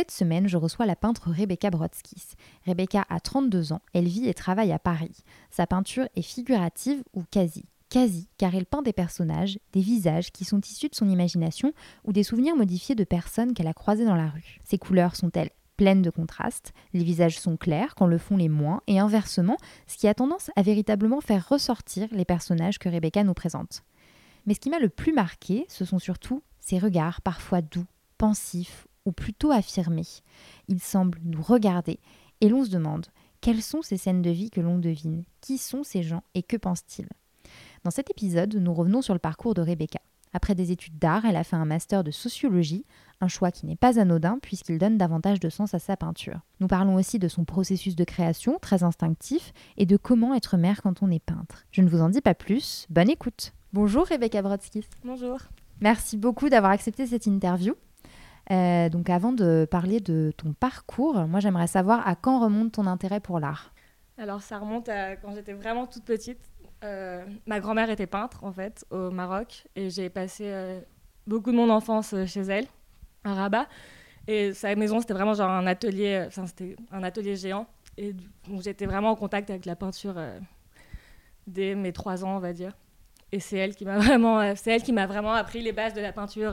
Cette semaine, je reçois la peintre Rebecca Brodskis. Rebecca a 32 ans, elle vit et travaille à Paris. Sa peinture est figurative ou quasi. Quasi, car elle peint des personnages, des visages qui sont issus de son imagination ou des souvenirs modifiés de personnes qu'elle a croisées dans la rue. Ses couleurs sont-elles pleines de contrastes, les visages sont clairs quand le font les moins, et inversement, ce qui a tendance à véritablement faire ressortir les personnages que Rebecca nous présente. Mais ce qui m'a le plus marqué, ce sont surtout ses regards parfois doux, pensifs ou plutôt affirmé. Il semble nous regarder et l'on se demande quelles sont ces scènes de vie que l'on devine, qui sont ces gens et que pensent-ils? Dans cet épisode, nous revenons sur le parcours de Rebecca. Après des études d'art, elle a fait un master de sociologie, un choix qui n'est pas anodin puisqu'il donne davantage de sens à sa peinture. Nous parlons aussi de son processus de création, très instinctif, et de comment être mère quand on est peintre. Je ne vous en dis pas plus, bonne écoute. Bonjour Rebecca Brodskis. Bonjour. Merci beaucoup d'avoir accepté cette interview. Euh, donc avant de parler de ton parcours, moi j'aimerais savoir à quand remonte ton intérêt pour l'art? Alors ça remonte à quand j'étais vraiment toute petite. Euh, ma grand-mère était peintre en fait au Maroc et j'ai passé euh, beaucoup de mon enfance chez elle à Rabat. Et sa maison c'était vraiment genre un atelier, enfin c'était un atelier géant. Et donc j'étais vraiment en contact avec la peinture dès mes trois ans on va dire. Et c'est elle qui m'a vraiment, c'est elle qui m'a vraiment appris les bases de la peinture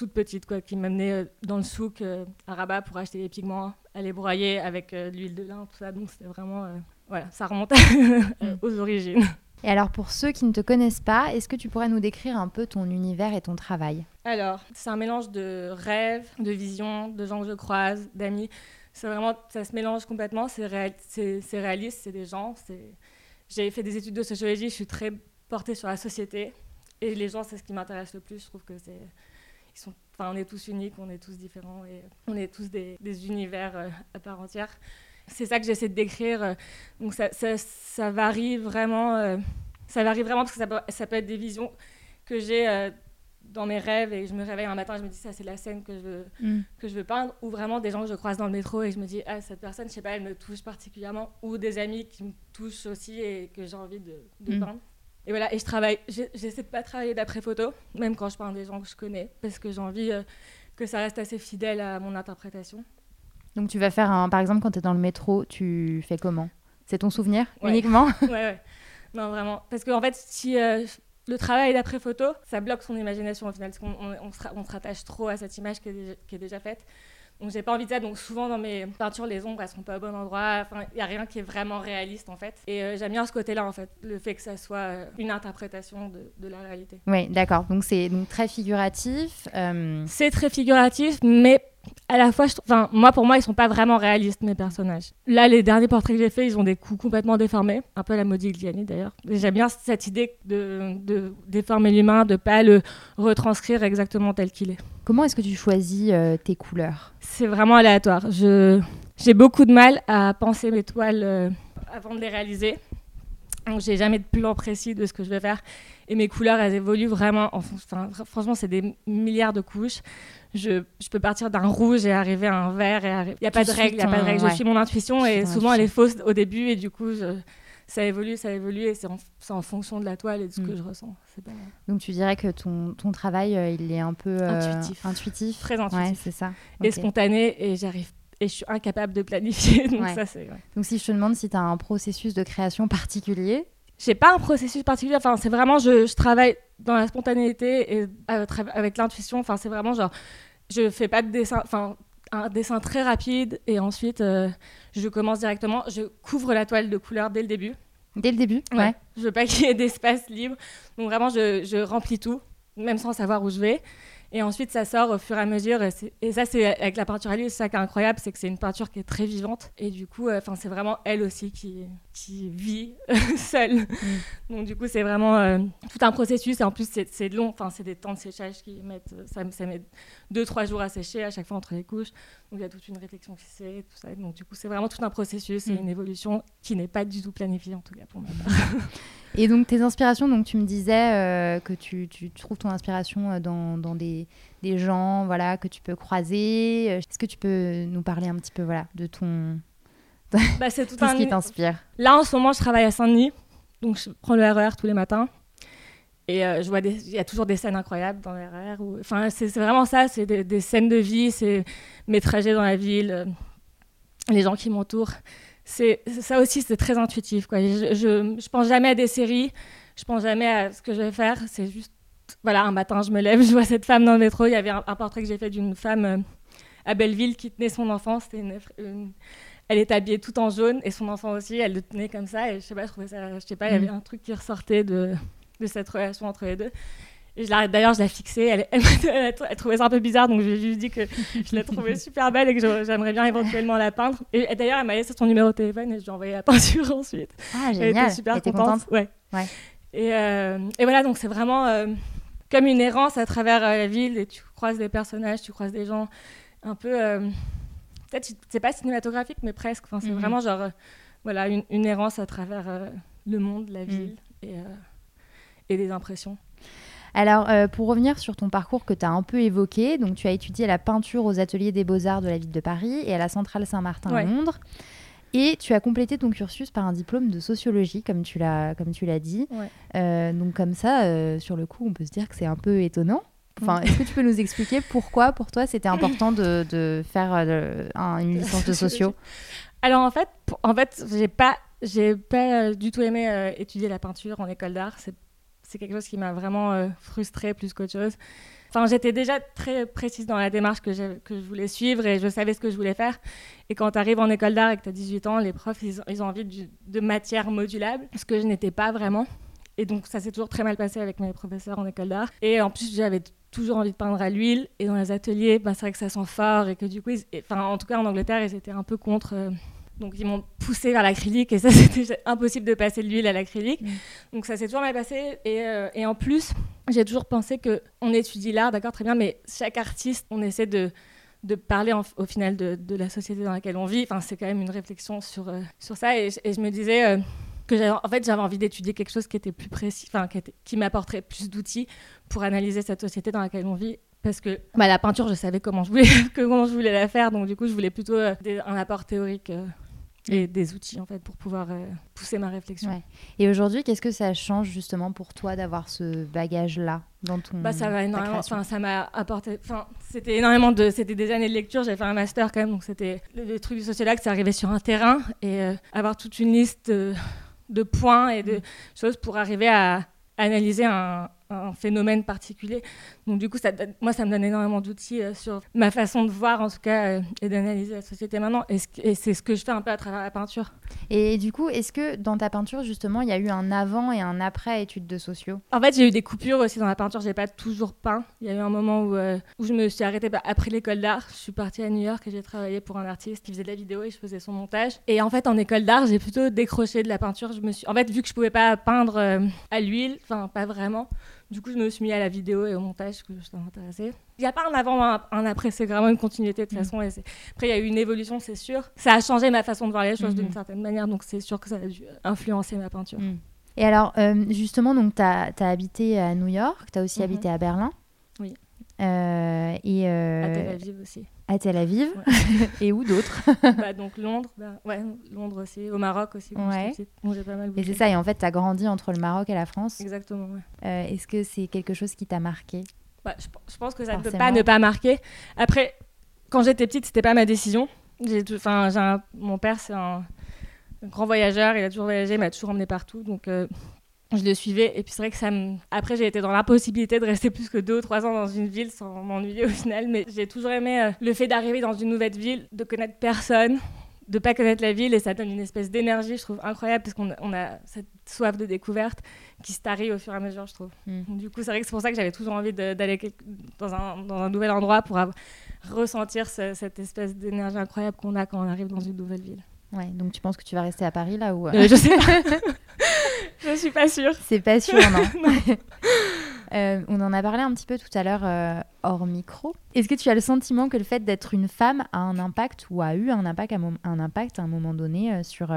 toute petite, quoi, qui m'amenait euh, dans le souk euh, à Rabat pour acheter des pigments, aller broyer avec euh, l'huile de lin, tout ça. Donc c'était vraiment, voilà, ça remonte mm. aux origines. Et alors pour ceux qui ne te connaissent pas, est-ce que tu pourrais nous décrire un peu ton univers et ton travail? Alors, c'est un mélange de rêves, de visions, de gens que je croise, d'amis. C'est vraiment, ça se mélange complètement. C'est réaliste, c'est des gens. J'ai fait des études de sociologie, je suis très portée sur la société. Et les gens, c'est ce qui m'intéresse le plus. Je trouve que c'est sont, on est tous uniques, on est tous différents et on est tous des, univers euh, à part entière. C'est ça que j'essaie de décrire. Euh, donc ça, ça, varie vraiment. Euh, ça varie vraiment parce que ça peut, ça peut être des visions que j'ai dans mes rêves et je me réveille un matin et je me dis ça c'est la scène que je veux mm. que je veux peindre ou vraiment des gens que je croise dans le métro et je me dis ah cette personne je sais pas elle me touche particulièrement ou des amis qui me touchent aussi et que j'ai envie de, mm. peindre et voilà, et je travaille, j'essaie de pas travailler d'après photo, même quand je parle des gens que je connais, parce que j'ai envie euh, que ça reste assez fidèle à mon interprétation. Donc tu vas faire un, par exemple, quand tu es dans le métro, tu fais comment? C'est ton souvenir uniquement? Ouais, ouais. Non, vraiment. Parce qu'en en fait, si euh, le travail d'après photo, ça bloque son imagination au final, parce qu'on on, se, rattache trop à cette image qui est, qui est déjà faite. Donc j'ai pas envie de ça. Donc souvent dans mes peintures, les ombres elles sont pas au bon endroit. Enfin, il y a rien qui est vraiment réaliste en fait. Et euh, j'aime bien ce côté-là en fait, le fait que ça soit euh, une interprétation de, de, la réalité. Oui, d'accord. Donc c'est très figuratif. Euh, c'est très figuratif, mais à la fois, enfin, moi, pour moi, ils sont pas vraiment réalistes, mes personnages. Là, les derniers portraits que j'ai faits, ils ont des coups complètement déformés, un peu la Modigliani d'ailleurs. J'aime bien cette idée de, de déformer l'humain, de pas le retranscrire exactement tel qu'il est. Comment est-ce que tu choisis euh, tes couleurs? C'est vraiment aléatoire. Je, j'ai beaucoup de mal à penser mes toiles euh, avant de les réaliser. Donc, j'ai jamais de plan précis de ce que je vais faire. Et mes couleurs, elles évoluent vraiment. Enfin, franchement, c'est des milliards de couches je, je, peux partir d'un rouge et arriver à un vert. Il n'y a, pas de règle, il a pas de règle. Je suis mon intuition et souvent elle est fausse au début et du coup ça évolue, ça évolue et c'est en, en, fonction de la toile et de ce que mm. je ressens. Donc tu dirais que ton, ton travail euh, il est un peu euh, intuitif. intuitif. Très intuitif. c'est ça. Et spontané et j'arrive et je suis incapable de planifier. Donc, ça, donc si je te demande si tu as un processus de création particulier, j'ai pas un processus particulier. Enfin, c'est vraiment, je, je, travaille dans la spontanéité et avec l'intuition. Enfin, c'est vraiment genre, je fais pas de dessin, enfin, un dessin très rapide et ensuite euh, je commence directement. Je couvre la toile de couleur dès le début. Dès le début Ouais. Je veux pas qu'il y ait d'espace libre. Donc vraiment, je, je, remplis tout, même sans savoir où je vais. Et ensuite, ça sort au fur et à mesure. Et, ça, c'est avec la peinture à l'huile, c'est ça qui est incroyable, c'est que c'est une peinture qui est très vivante. Et du coup, enfin, c'est vraiment elle aussi qui, qui vit seule. Mm. Donc du coup, c'est vraiment euh, tout un processus. Et en plus, c'est long. Enfin, c'est des temps de séchage qui mettent. Ça, ça met deux, trois jours à sécher à chaque fois entre les couches. Donc il y a toute une réflexion qui se fait, tout ça. Donc du coup, c'est vraiment tout un processus et mm. une évolution qui n'est pas du tout planifiée, en tout cas pour moi. Et donc tes inspirations, donc tu me disais euh, que tu, tu, trouves ton inspiration euh, dans, dans des, des, gens voilà, que tu peux croiser. Est-ce que tu peux nous parler un petit peu voilà, de ton... Bah, c'est tout, ce qui t'inspire? Là en ce moment je travaille à Saint-Denis, donc je prends le RER e tous les matins. Et euh, je vois il y a toujours des scènes incroyables dans le RER. E enfin, c'est vraiment ça, c'est des, des, scènes de vie, c'est mes trajets dans la ville, les gens qui m'entourent c'est ça aussi c'est très intuitif quoi. Je, je, pense jamais à des séries, je pense jamais à ce que je vais faire, c'est juste voilà, un matin je me lève, je vois cette femme dans le métro, il y avait un, portrait que j'ai fait d'une femme euh, à Belleville qui tenait son enfant, c'était une, elle était habillée tout en jaune et son enfant aussi, elle le tenait comme ça et je sais pas, je trouvais ça je sais pas, il y avait mm. un truc qui ressortait de de cette relation entre les deux. D'ailleurs, je l'ai fixée. Elle, elle, trouvait ça un peu bizarre, donc je lui ai juste dit que je la trouvais super belle et que j'aimerais bien éventuellement la peindre. Et, d'ailleurs, elle m'a laissé son numéro de téléphone et je lui ai envoyé la peinture ensuite. Ah, génial. Elle était super contente. Ouais. ouais. Et, euh, et, voilà, donc c'est vraiment euh, comme une errance à travers euh, la ville et tu croises des personnages, tu croises des gens un peu. Peut-être, c'est pas cinématographique, mais presque. Enfin, c'est mhm. vraiment genre, voilà, une, une, errance à travers le monde, la mhm. ville et, et des impressions. Alors, euh, pour revenir sur ton parcours que tu as un peu évoqué, donc tu as étudié la peinture aux ateliers des beaux-arts de la ville de Paris et à la centrale Saint-Martin à Londres. Et tu as complété ton cursus par un diplôme de sociologie, comme tu l'as, comme tu l'as dit. Euh, donc comme ça, euh, sur le coup, on peut se dire que c'est un peu étonnant. Enfin, est-ce que tu peux nous expliquer pourquoi, pour toi, c'était important de, de faire une licence de sociaux Alors en fait, en fait, j'ai pas, j'ai pas du tout aimé étudier la peinture en école d'art. C'est c'est quelque chose qui m'a vraiment euh, frustrée plus qu'autre chose. Enfin, j'étais déjà très précise dans la démarche que je, voulais suivre et je savais ce que je voulais faire. Et quand tu arrives en école d'art et que tu as 18 ans, les profs, ils, ont envie de, matière modulable, ce que je n'étais pas vraiment. Et donc, ça s'est toujours très mal passé avec mes professeurs en école d'art. Et en plus, j'avais toujours envie de peindre à l'huile. Et dans les ateliers, bah, c'est vrai que ça sent fort et que du coup, enfin, en tout cas en Angleterre, ils étaient un peu contre. Euh, donc ils m'ont poussé vers l'acrylique et ça c'était impossible de passer de l'huile à l'acrylique. Donc ça s'est toujours mal passé et, euh, et en plus j'ai toujours pensé que on étudie l'art, d'accord, très bien, mais chaque artiste on essaie de de parler au final de, de, la société dans laquelle on vit. Enfin c'est quand même une réflexion sur euh, sur ça et, je me disais euh, que en fait j'avais envie d'étudier quelque chose qui était plus précis, enfin qui, qui m'apporterait plus d'outils pour analyser cette société dans laquelle on vit parce que bah, la peinture, je savais comment je voulais, comment je voulais la faire, donc du coup, je voulais plutôt un apport théorique et des outils en fait pour pouvoir euh, pousser ma réflexion. Et aujourd'hui, qu'est-ce que ça change justement pour toi d'avoir ce bagage-là dans ton bah, ça va énormément. Enfin, ça m'a apporté. Enfin, c'était énormément de. C'était des années de lecture. J'avais fait un master quand même, donc c'était le, truc du sociologue. C'est arrivé sur un terrain et euh, avoir toute une liste de, points et de mm. choses pour arriver à analyser un, un phénomène particulier. Donc du coup, ça, moi, ça me donne énormément d'outils euh, sur ma façon de voir, en tout cas, euh, et d'analyser la société maintenant. Et, c'est ce que je fais un peu à travers la peinture. Et du coup, est-ce que dans ta peinture, justement, il y a eu un avant et un après études de sociaux? En fait, j'ai eu des coupures aussi dans la peinture. J'ai pas toujours peint. Il y a eu un moment où, euh, où je me suis arrêtée après l'école d'art. Je suis partie à New York et j'ai travaillé pour un artiste qui faisait de la vidéo et je faisais son montage. Et en fait, en école d'art, j'ai plutôt décroché de la peinture. Je me suis, en fait, vu que je pouvais pas peindre à l'huile, enfin pas vraiment. Du coup, je me suis mis à la vidéo et au montage que je intéressée. Il n'y a pas un avant, un, un après, c'est vraiment une continuité de toute mm. façon. Et Après, il y a eu une évolution, c'est sûr. Ça a changé ma façon de voir les choses d'une mm-hmm. certaine manière, donc c'est sûr que ça a dû influencer ma peinture. Mm. Et alors, euh, justement, tu as, habité à New York, tu as aussi mm-hmm. habité à Berlin. Oui. Euh, et, euh, à Tel Aviv aussi à Tel Aviv et où d'autres bah, Donc Londres, bah, ouais, Londres aussi, au Maroc aussi. Ouais. j'ai pas mal Et c'est ça, et en fait, tu as grandi entre le Maroc et la France. Exactement, ouais. Euh, est-ce que c'est quelque chose qui t'a marqué? Bah, je, pense que ça ne peut pas ne pas marquer. Après, quand j'étais petite, c'était pas ma décision. Un, mon père, c'est un, grand voyageur, il a toujours voyagé, il m'a toujours emmené partout. Donc, je le suivais. Et puis c'est vrai que ça me... Après, j'ai été dans l'impossibilité de rester plus que deux ou trois ans dans une ville sans m'ennuyer au final. Mais j'ai toujours aimé euh, le fait d'arriver dans une nouvelle ville, de connaître personne, de pas connaître la ville et ça donne une espèce d'énergie, je trouve incroyable parce qu'on on a cette soif de découverte qui se tarit au fur et à mesure, je trouve. Mm. Du coup, c'est vrai que c'est pour ça que j'avais toujours envie d'aller dans un, dans un nouvel endroit pour avoir- ressentir ce- cette espèce d'énergie incroyable qu'on a quand on arrive dans une nouvelle ville. Ouais, donc tu penses que tu vas rester à Paris là ou euh, Euh, je sais pas. je suis pas sûre. C'est pas sûr, non. Euh, on en a parlé un petit peu tout à l'heure euh, hors micro. Est-ce que tu as le sentiment que le fait d'être une femme a un impact ou a eu un impact à, un impact à un moment donné sur,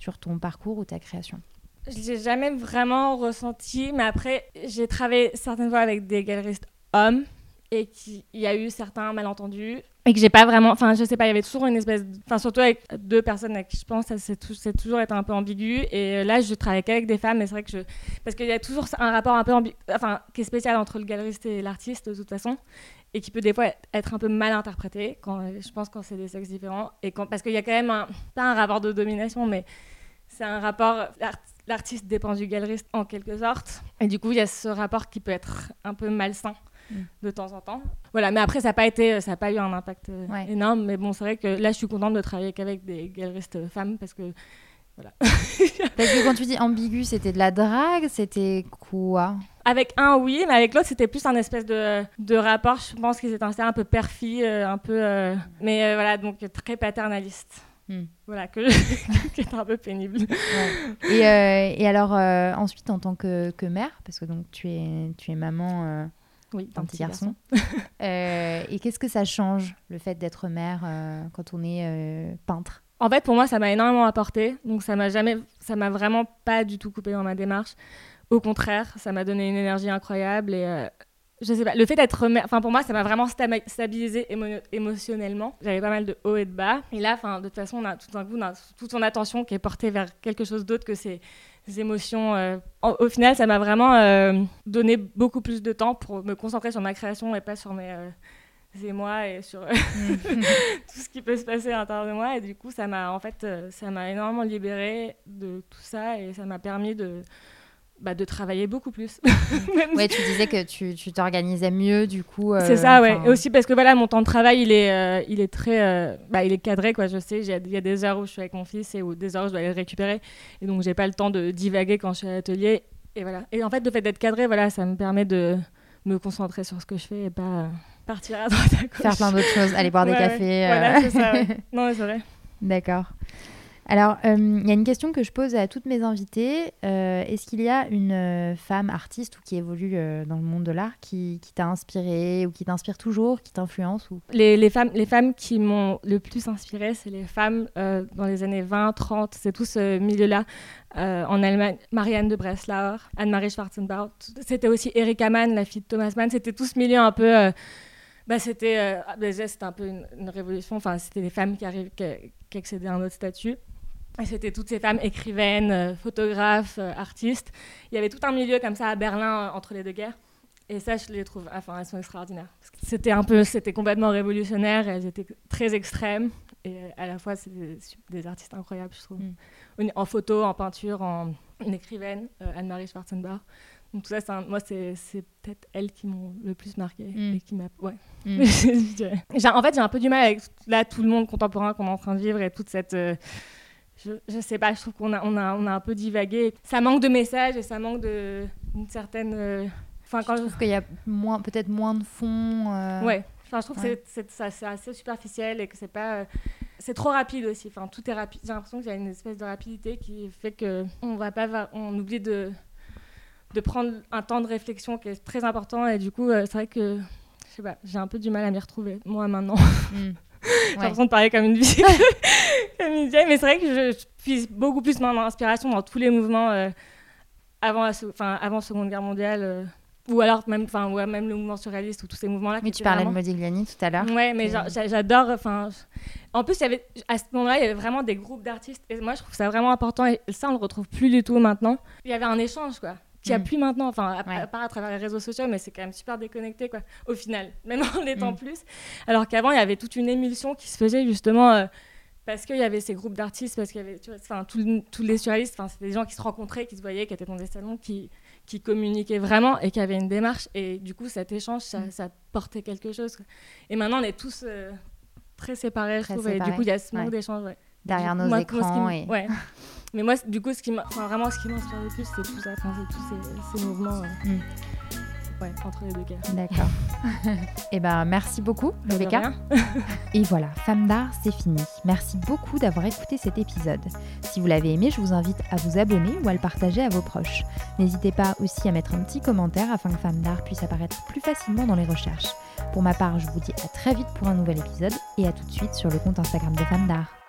sur ton parcours ou ta création? Je l'ai jamais vraiment ressenti, mais après, j'ai travaillé certaines fois avec des galeristes hommes et qu'il y a eu certains malentendus et que j'ai pas vraiment. Enfin, je sais pas, il y avait toujours une espèce. Enfin, surtout avec deux personnes avec qui je pense, ça c'est tou- c'est toujours été un peu ambigu. Et là, je travaille qu'avec des femmes, mais c'est vrai que je. Parce qu'il y a toujours un rapport un peu ambigu. Enfin, qui est spécial entre le galeriste et l'artiste, de toute façon. Et qui peut des fois être un peu mal interprété, quand, je pense, quand c'est des sexes différents. Et parce qu'il y a quand même un. Pas un rapport de domination, mais c'est un rapport. l'art- L'artiste dépend du galeriste en quelque sorte. Et du coup, il y a ce rapport qui peut être un peu malsain. De temps en temps. Voilà, mais après, ça n'a pas, été, ça a pas eu un impact euh, Ouais. énorme. Mais bon, c'est vrai que là, je suis contente de travailler qu'avec des galeristes femmes parce que. Voilà. Parce que quand tu dis ambigu, c'était de la drague, c'était quoi? Avec un, oui, mais avec l'autre, c'était plus un espèce de, de rapport. Je pense qu'ils étaient un peu perfide, un peu. euh, mais euh, voilà, donc très paternaliste. Hmm. Voilà, que qui est un peu pénible. et, euh, et alors euh, ensuite en tant que, que mère, parce que donc tu es, tu es maman euh, Oui, d'un petit garçon, Euh, et qu'est-ce que ça change le fait d'être mère euh, quand on est euh, peintre? En fait, pour moi, ça m'a énormément apporté. Donc, ça m'a jamais, ça m'a vraiment pas du tout coupé dans ma démarche. Au contraire, ça m'a donné une énergie incroyable et je sais pas. Le fait d'être, mère- enfin pour moi, ça m'a vraiment stabilisé émo- émotionnellement. J'avais pas mal de hauts et de bas. Et là, enfin, de toute façon, on a tout d'un coup, on a toute son attention qui est portée vers quelque chose d'autre que ces, ces émotions. euh. En- au final, ça m'a vraiment euh, donné beaucoup plus de temps pour me concentrer sur ma création et pas sur mes euh, émois et sur tout ce qui peut se passer à l'intérieur de moi. Et du coup, ça m'a en fait, euh, ça m'a énormément libérée de tout ça et ça m'a permis de, bah, de travailler beaucoup plus. Ouais, tu disais que tu tu t'organisais mieux du coup. euh, c'est ça, ouais. Et aussi parce que voilà, mon temps de travail, il est, euh, il est très, euh, bah, il est cadré, quoi. Je sais, il y a des heures où je suis avec mon fils et où des heures où je dois aller le récupérer, et donc j'ai pas le temps de divaguer quand je suis à l'atelier. Et voilà. Et en fait, le fait d'être cadré, voilà, ça me permet de me concentrer sur ce que je fais et pas partir à droite à gauche. Faire plein d'autres choses, aller boire des Ouais, cafés. Voilà, c'est ça. ouais. Non, c'est vrai. D'accord. Alors, euh, il y a une question que je pose à toutes mes invitées. Euh, Est-ce qu'il y a une euh, femme artiste ou qui évolue dans le monde de l'art qui, t'a inspiré ou qui t'inspire toujours, qui t'influence. Les, femmes, les femmes qui m'ont le plus inspirée, c'est les femmes dans les années 20, 30, c'est tout ce milieu-là. En Allemagne, Marianne de Breslau, Anne-Marie Schwarzenbach. C'était aussi Erika Mann, la fille de Thomas Mann. C'était tout ce milieu un peu. bah, c'était euh, ah, c'était un peu une, révolution. Enfin, c'était des femmes qui accédaient à un autre statut. Et c'était toutes ces femmes écrivaines, euh, photographes, euh, artistes. Il y avait tout un milieu comme ça à Berlin euh, entre les deux guerres. Et ça, je les trouve, enfin, elles sont extraordinaires. C'était un peu, c'était complètement révolutionnaire. Elles étaient très extrêmes. Et à la fois, c'est des, des artistes incroyables, je trouve. Mm. En photo, en peinture, en une écrivaine, euh, Anne-Marie Schwarzenbach. Donc tout ça, un- moi, c'est peut-être elles qui m'ont le plus marqué Mm. et qui m'a, ouais. Mm. En fait, j'ai un peu du mal avec là tout le monde contemporain qu'on est en train de vivre et toute cette. euh, je, je sais pas, je trouve qu'on a, on a, on a un peu divagué. Ça manque de messages et ça manque de une certaine. euh, Enfin, quand Je trouve qu'il y a moins, peut-être moins de fond. euh, Ouais. Enfin, je trouve Ouais. que c'est- c'est ça- c'est assez superficiel et que c'est pas. euh, c'est trop rapide aussi. Enfin, tout est rapide. J'ai l'impression qu'il y a une espèce de rapidité qui fait que on va pas, va- on oublie de de prendre un temps de réflexion qui est très important et du coup, c'est vrai que je sais pas, j'ai un peu du mal à m'y retrouver moi maintenant. Mm. J'ai l'impression de parler comme une vieille, mais c'est vrai que je, je puise beaucoup plus mon inspiration dans tous les mouvements euh, avant, enfin, avant Seconde Guerre mondiale, euh, ou alors même, enfin, ouais, même le mouvement surréaliste ou tous ces mouvements-là. Mais tu parlais de Modigliani tout à l'heure. Ouais, mais Et- j'adore. Enfin, en plus, il y avait à ce moment-là, il y avait vraiment des groupes d'artistes, et moi, je trouve ça vraiment important. Et ça, on le retrouve plus du tout maintenant. Il y avait un échange, quoi. Qu'il n'y a Mm. plus maintenant, enfin, à, Ouais. à part à travers les réseaux sociaux, mais c'est quand même super déconnecté, quoi, au final, même en étant Mm. plus. Alors qu'avant, il y avait toute une émulsion qui se faisait justement euh, parce qu'il y avait ces groupes d'artistes, parce qu'il y avait, tu vois, enfin, tout- tous les surréalistes, c'était des gens qui se rencontraient, qui se voyaient, qui étaient dans des salons, qui, qui communiquaient vraiment et qui avaient une démarche. Et du coup, cet échange, ça, Mm. ça portait quelque chose. Et maintenant, on est tous euh, très séparés, je trouve. Et du coup, il y a ce manque ouais. d'échange. Ouais. derrière nos Moi, moi, écrans. qui m- et... Ouais. Mais moi, du coup, ce qui vraiment, ce qui m'inspire le plus, c'est tout ça, tous ces, ces mouvements Mm. Ouais, entre les deux cas. D'accord. Eh ben, merci beaucoup, De Rebecca. Et voilà, Femme d'art, c'est fini. Merci beaucoup d'avoir écouté cet épisode. Si vous l'avez aimé, je vous invite à vous abonner ou à le partager à vos proches. N'hésitez pas aussi à mettre un petit commentaire afin que Femme d'art puisse apparaître plus facilement dans les recherches. Pour ma part, je vous dis à très vite pour un nouvel épisode et à tout de suite sur le compte Instagram de Femme d'art.